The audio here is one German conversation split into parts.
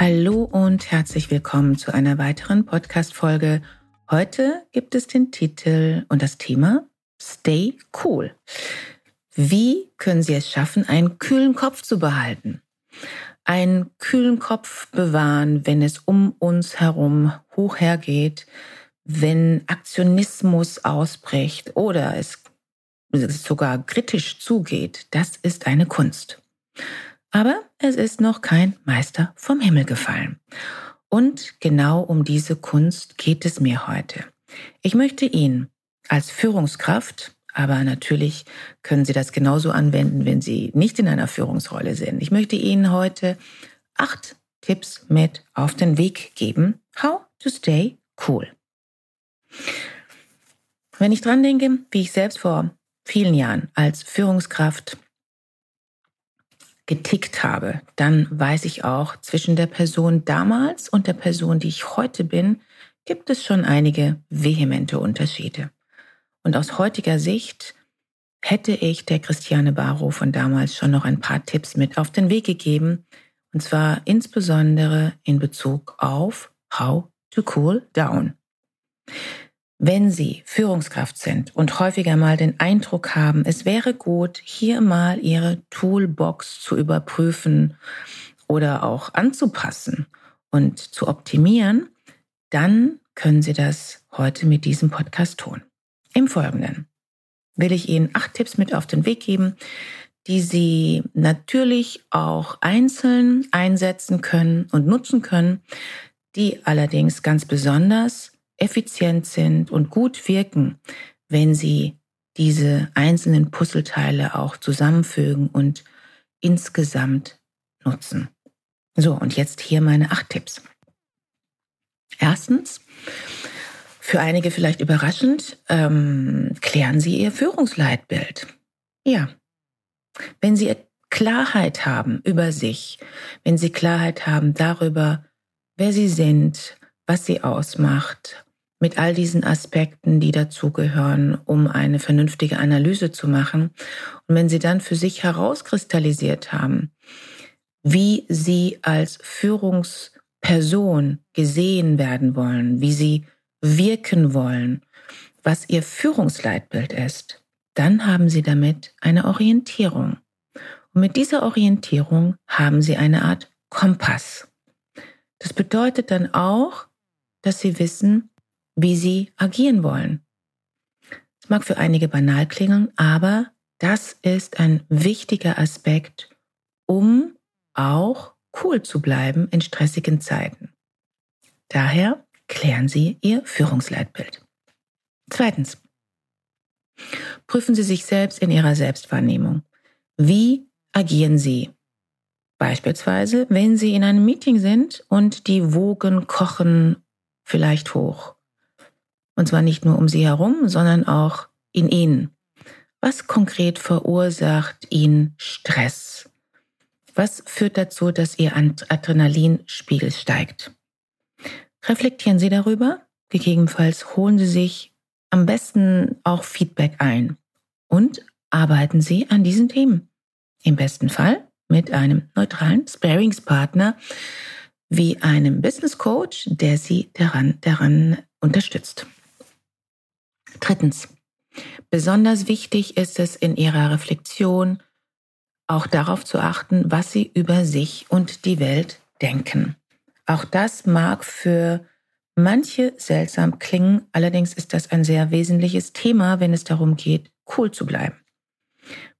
Hallo und herzlich willkommen zu einer weiteren Podcast-Folge. Heute gibt es den Titel und das Thema Stay Cool. Wie können Sie es schaffen, einen kühlen Kopf zu behalten? Einen kühlen Kopf bewahren, wenn es um uns herum hoch hergeht, wenn Aktionismus ausbricht oder es sogar kritisch zugeht. Das ist eine Kunst. Aber es ist noch kein Meister vom Himmel gefallen. Und genau um diese Kunst geht es mir heute. Ich möchte Ihnen als Führungskraft, aber natürlich können Sie das genauso anwenden, wenn Sie nicht in einer Führungsrolle sind. Ich möchte Ihnen heute acht Tipps mit auf den Weg geben. How to stay cool. Wenn ich dran denke, wie ich selbst vor vielen Jahren als Führungskraft getickt habe, dann weiß ich auch, zwischen der Person damals und der Person, die ich heute bin, gibt es schon einige vehemente Unterschiede. Und aus heutiger Sicht hätte ich der Christiane Barrow von damals schon noch ein paar Tipps mit auf den Weg gegeben, und zwar insbesondere in Bezug auf How to Cool Down. Wenn Sie Führungskraft sind und häufiger mal den Eindruck haben, es wäre gut, hier mal Ihre Toolbox zu überprüfen oder auch anzupassen und zu optimieren, dann können Sie das heute mit diesem Podcast tun. Im Folgenden will ich Ihnen acht Tipps mit auf den Weg geben, die Sie natürlich auch einzeln einsetzen können und nutzen können, die allerdings ganz besonders effizient sind und gut wirken, wenn sie diese einzelnen Puzzleteile auch zusammenfügen und insgesamt nutzen. So, und jetzt hier meine acht Tipps. Erstens, für einige vielleicht überraschend, ähm, klären Sie Ihr Führungsleitbild. Ja, wenn Sie Klarheit haben über sich, wenn Sie Klarheit haben darüber, wer Sie sind, was Sie ausmacht, mit all diesen Aspekten, die dazugehören, um eine vernünftige Analyse zu machen. Und wenn Sie dann für sich herauskristallisiert haben, wie Sie als Führungsperson gesehen werden wollen, wie Sie wirken wollen, was Ihr Führungsleitbild ist, dann haben Sie damit eine Orientierung. Und mit dieser Orientierung haben Sie eine Art Kompass. Das bedeutet dann auch, dass Sie wissen, wie sie agieren wollen. Es mag für einige banal klingen, aber das ist ein wichtiger Aspekt, um auch cool zu bleiben in stressigen Zeiten. Daher klären Sie Ihr Führungsleitbild. Zweitens. Prüfen Sie sich selbst in Ihrer Selbstwahrnehmung. Wie agieren Sie? Beispielsweise, wenn Sie in einem Meeting sind und die Wogen kochen vielleicht hoch. Und zwar nicht nur um sie herum, sondern auch in ihnen. Was konkret verursacht ihnen Stress? Was führt dazu, dass ihr Adrenalinspiegel steigt? Reflektieren Sie darüber. Gegebenenfalls holen Sie sich am besten auch Feedback ein und arbeiten Sie an diesen Themen. Im besten Fall mit einem neutralen Sparingspartner wie einem Business Coach, der Sie daran, daran unterstützt. Drittens. Besonders wichtig ist es in Ihrer Reflexion auch darauf zu achten, was Sie über sich und die Welt denken. Auch das mag für manche seltsam klingen, allerdings ist das ein sehr wesentliches Thema, wenn es darum geht, cool zu bleiben.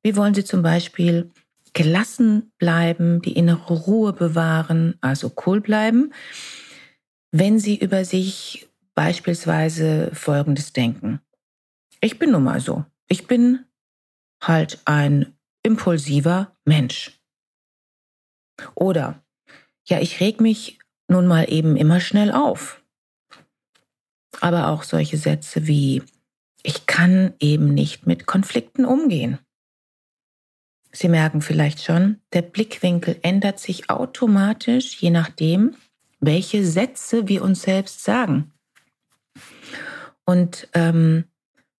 Wie wollen Sie zum Beispiel gelassen bleiben, die innere Ruhe bewahren, also cool bleiben, wenn Sie über sich beispielsweise Folgendes denken. Ich bin nun mal so. Ich bin halt ein impulsiver Mensch. Oder ja, ich reg mich nun mal eben immer schnell auf. Aber auch solche Sätze wie, ich kann eben nicht mit Konflikten umgehen. Sie merken vielleicht schon, der Blickwinkel ändert sich automatisch, je nachdem, welche Sätze wir uns selbst sagen. Und ähm,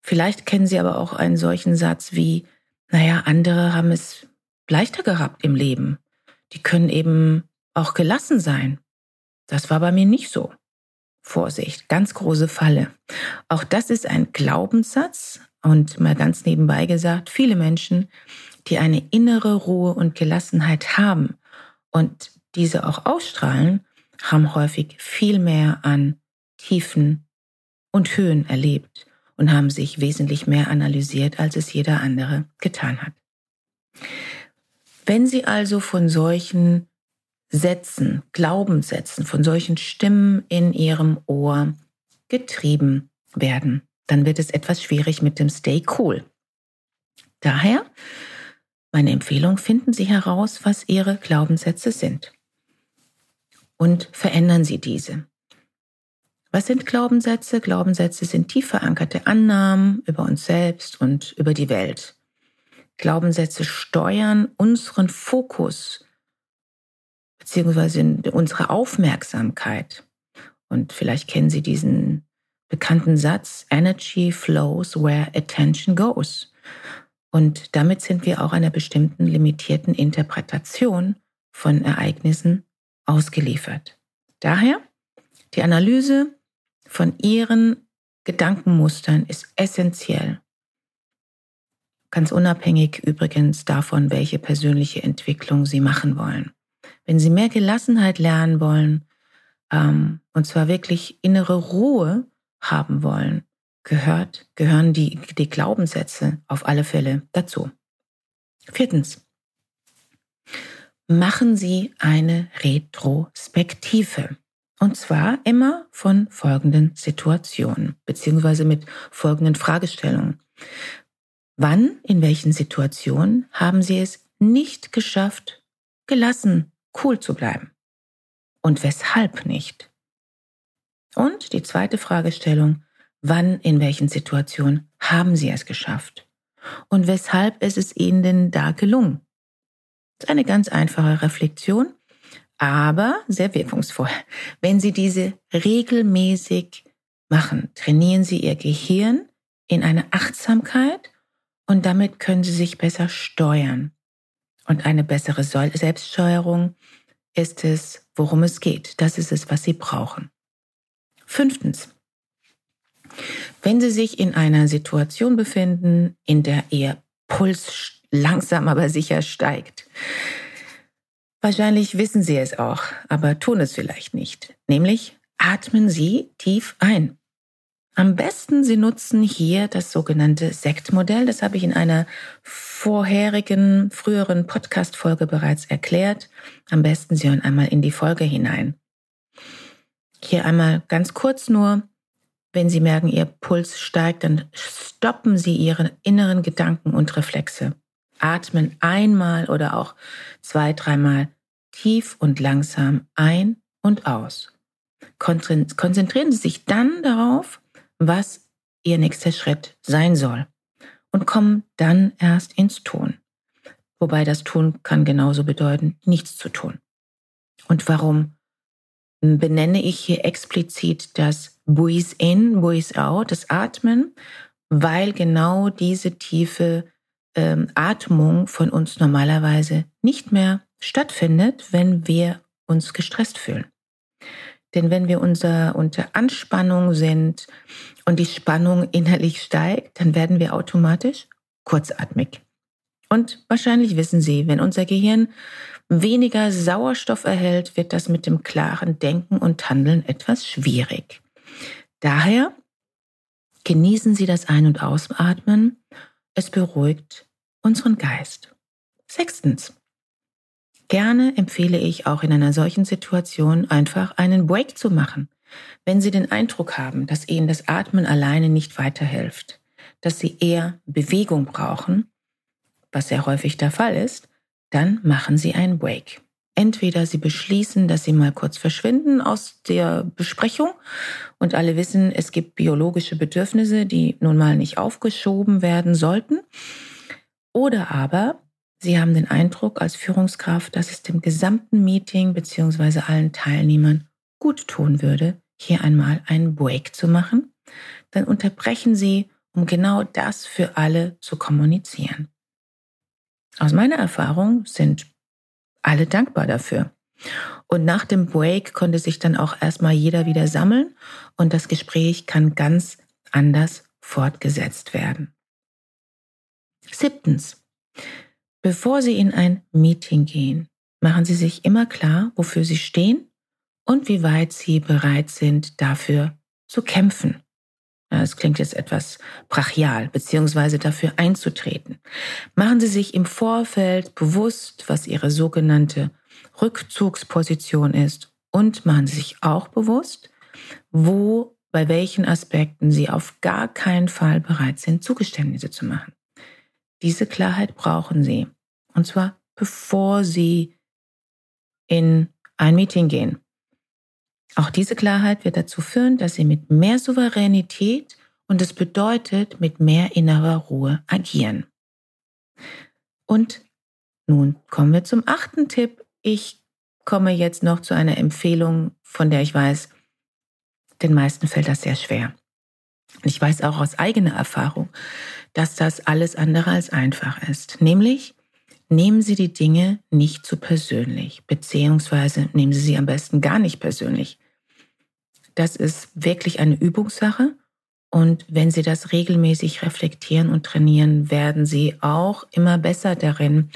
vielleicht kennen Sie aber auch einen solchen Satz wie, naja, andere haben es leichter gehabt im Leben. Die können eben auch gelassen sein. Das war bei mir nicht so. Vorsicht, ganz große Falle. Auch das ist ein Glaubenssatz und mal ganz nebenbei gesagt, viele Menschen, die eine innere Ruhe und Gelassenheit haben und diese auch ausstrahlen, haben häufig viel mehr an Tiefen und Höhen erlebt und haben sich wesentlich mehr analysiert, als es jeder andere getan hat. Wenn Sie also von solchen Sätzen, Glaubenssätzen, von solchen Stimmen in Ihrem Ohr getrieben werden, dann wird es etwas schwierig mit dem Stay Cool. Daher meine Empfehlung, finden Sie heraus, was Ihre Glaubenssätze sind und verändern Sie diese. Was sind Glaubenssätze? Glaubenssätze sind tief verankerte Annahmen über uns selbst und über die Welt. Glaubenssätze steuern unseren Fokus beziehungsweise unsere Aufmerksamkeit. Und vielleicht kennen Sie diesen bekannten Satz, Energy flows where attention goes. Und damit sind wir auch einer bestimmten limitierten Interpretation von Ereignissen ausgeliefert. Daher, die Analyse von Ihren Gedankenmustern ist essentiell. Ganz unabhängig übrigens davon, welche persönliche Entwicklung Sie machen wollen. Wenn Sie mehr Gelassenheit lernen wollen, ähm, und zwar wirklich innere Ruhe haben wollen, gehört, gehören die, die Glaubenssätze auf alle Fälle dazu. Viertens. Machen Sie eine Retrospektive. Und zwar immer von folgenden Situationen, beziehungsweise mit folgenden Fragestellungen. Wann, in welchen Situationen haben Sie es nicht geschafft, gelassen, cool zu bleiben? Und weshalb nicht? Und die zweite Fragestellung, Wann, in welchen Situationen haben Sie es geschafft? Und weshalb ist es Ihnen denn da gelungen? Das ist eine ganz einfache Reflexion, aber sehr wirkungsvoll. Wenn Sie diese regelmäßig machen, trainieren Sie Ihr Gehirn in eine Achtsamkeit und damit können Sie sich besser steuern. Und eine bessere Selbststeuerung ist es, worum es geht. Das ist es, was Sie brauchen. Fünftens. Wenn Sie sich in einer Situation befinden, in der Ihr Puls langsam aber sicher steigt, wahrscheinlich wissen Sie es auch, aber tun es vielleicht nicht, nämlich atmen Sie tief ein. Am besten Sie nutzen hier das sogenannte Sektmodell. Das habe ich in einer vorherigen, früheren Podcast-Folge bereits erklärt. Am besten Sie hören einmal in die Folge hinein. Hier einmal ganz kurz nur. Wenn Sie merken, Ihr Puls steigt, dann stoppen Sie Ihre inneren Gedanken und Reflexe. Atmen einmal oder auch zwei, dreimal tief und langsam ein und aus. Konzentrieren Sie sich dann darauf, was Ihr nächster Schritt sein soll und kommen dann erst ins Tun. Wobei das Tun kann genauso bedeuten, nichts zu tun. Und warum benenne ich hier explizit das Breathe in, Breathe out, das Atmen, weil genau diese tiefe ähm, Atmung von uns normalerweise nicht mehr stattfindet, wenn wir uns gestresst fühlen. Denn wenn wir unser, unter Anspannung sind und die Spannung innerlich steigt, dann werden wir automatisch kurzatmig. Und wahrscheinlich wissen Sie, wenn unser Gehirn weniger Sauerstoff erhält, wird das mit dem klaren Denken und Handeln etwas schwierig. Daher genießen Sie das Ein- und Ausatmen. Es beruhigt unseren Geist. Sechstens. Gerne empfehle ich auch in einer solchen Situation einfach einen Break zu machen. Wenn Sie den Eindruck haben, dass Ihnen das Atmen alleine nicht weiterhilft, dass Sie eher Bewegung brauchen, was sehr häufig der Fall ist, dann machen Sie einen Break. Entweder sie beschließen, dass sie mal kurz verschwinden aus der Besprechung und alle wissen, es gibt biologische Bedürfnisse, die nun mal nicht aufgeschoben werden sollten. Oder aber sie haben den Eindruck als Führungskraft, dass es dem gesamten Meeting bzw. allen Teilnehmern gut tun würde, hier einmal einen Break zu machen. Dann unterbrechen sie, um genau das für alle zu kommunizieren. Aus meiner Erfahrung sind alle dankbar dafür. Und nach dem Break konnte sich dann auch erstmal jeder wieder sammeln und das Gespräch kann ganz anders fortgesetzt werden. Siebtens. Bevor Sie in ein Meeting gehen, machen Sie sich immer klar, wofür Sie stehen und wie weit Sie bereit sind, dafür zu kämpfen. Es klingt jetzt etwas brachial, beziehungsweise dafür einzutreten. Machen Sie sich im Vorfeld bewusst, was Ihre sogenannte Rückzugsposition ist und machen Sie sich auch bewusst, wo, bei welchen Aspekten Sie auf gar keinen Fall bereit sind, Zugeständnisse zu machen. Diese Klarheit brauchen Sie. Und zwar bevor Sie in ein Meeting gehen. Auch diese Klarheit wird dazu führen, dass Sie mit mehr Souveränität und es bedeutet mit mehr innerer Ruhe agieren. Und nun kommen wir zum achten Tipp. Ich komme jetzt noch zu einer Empfehlung, von der ich weiß, den meisten fällt das sehr schwer. Ich weiß auch aus eigener Erfahrung, dass das alles andere als einfach ist. Nämlich, nehmen Sie die Dinge nicht zu persönlich, beziehungsweise nehmen Sie sie am besten gar nicht persönlich. Das ist wirklich eine Übungssache. Und wenn Sie das regelmäßig reflektieren und trainieren, werden Sie auch immer besser darin.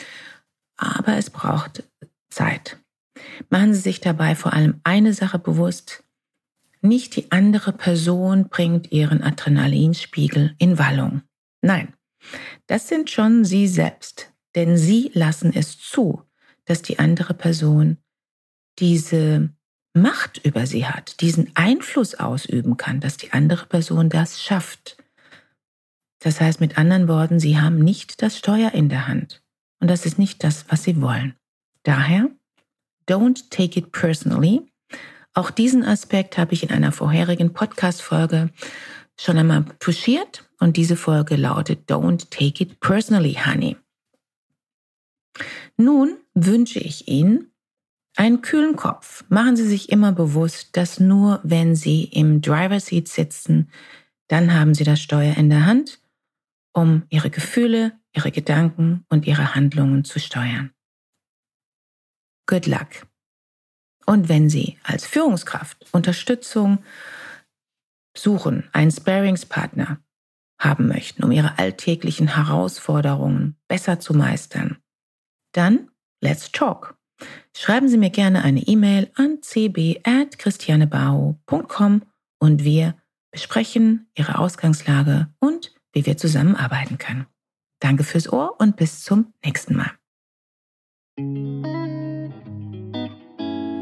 Aber es braucht Zeit. Machen Sie sich dabei vor allem eine Sache bewusst. Nicht die andere Person bringt ihren Adrenalinspiegel in Wallung. Nein, das sind schon Sie selbst. Denn Sie lassen es zu, dass die andere Person diese Macht über sie hat, diesen Einfluss ausüben kann, dass die andere Person das schafft. Das heißt mit anderen Worten, sie haben nicht das Steuer in der Hand. Und das ist nicht das, was sie wollen. Daher, don't take it personally. Auch diesen Aspekt habe ich in einer vorherigen Podcast-Folge schon einmal touchiert und diese Folge lautet Don't take it personally, honey. Nun wünsche ich Ihnen einen kühlen Kopf. Machen Sie sich immer bewusst, dass nur wenn Sie im Driver Seat sitzen, dann haben Sie das Steuer in der Hand, um Ihre Gefühle, Ihre Gedanken und Ihre Handlungen zu steuern. Good luck. Und wenn Sie als Führungskraft Unterstützung suchen, einen Sparingspartner haben möchten, um Ihre alltäglichen Herausforderungen besser zu meistern, dann let's talk. Schreiben Sie mir gerne eine E-Mail an cb.christianebau.com und wir besprechen Ihre Ausgangslage und wie wir zusammenarbeiten können. Danke fürs Ohr und bis zum nächsten Mal.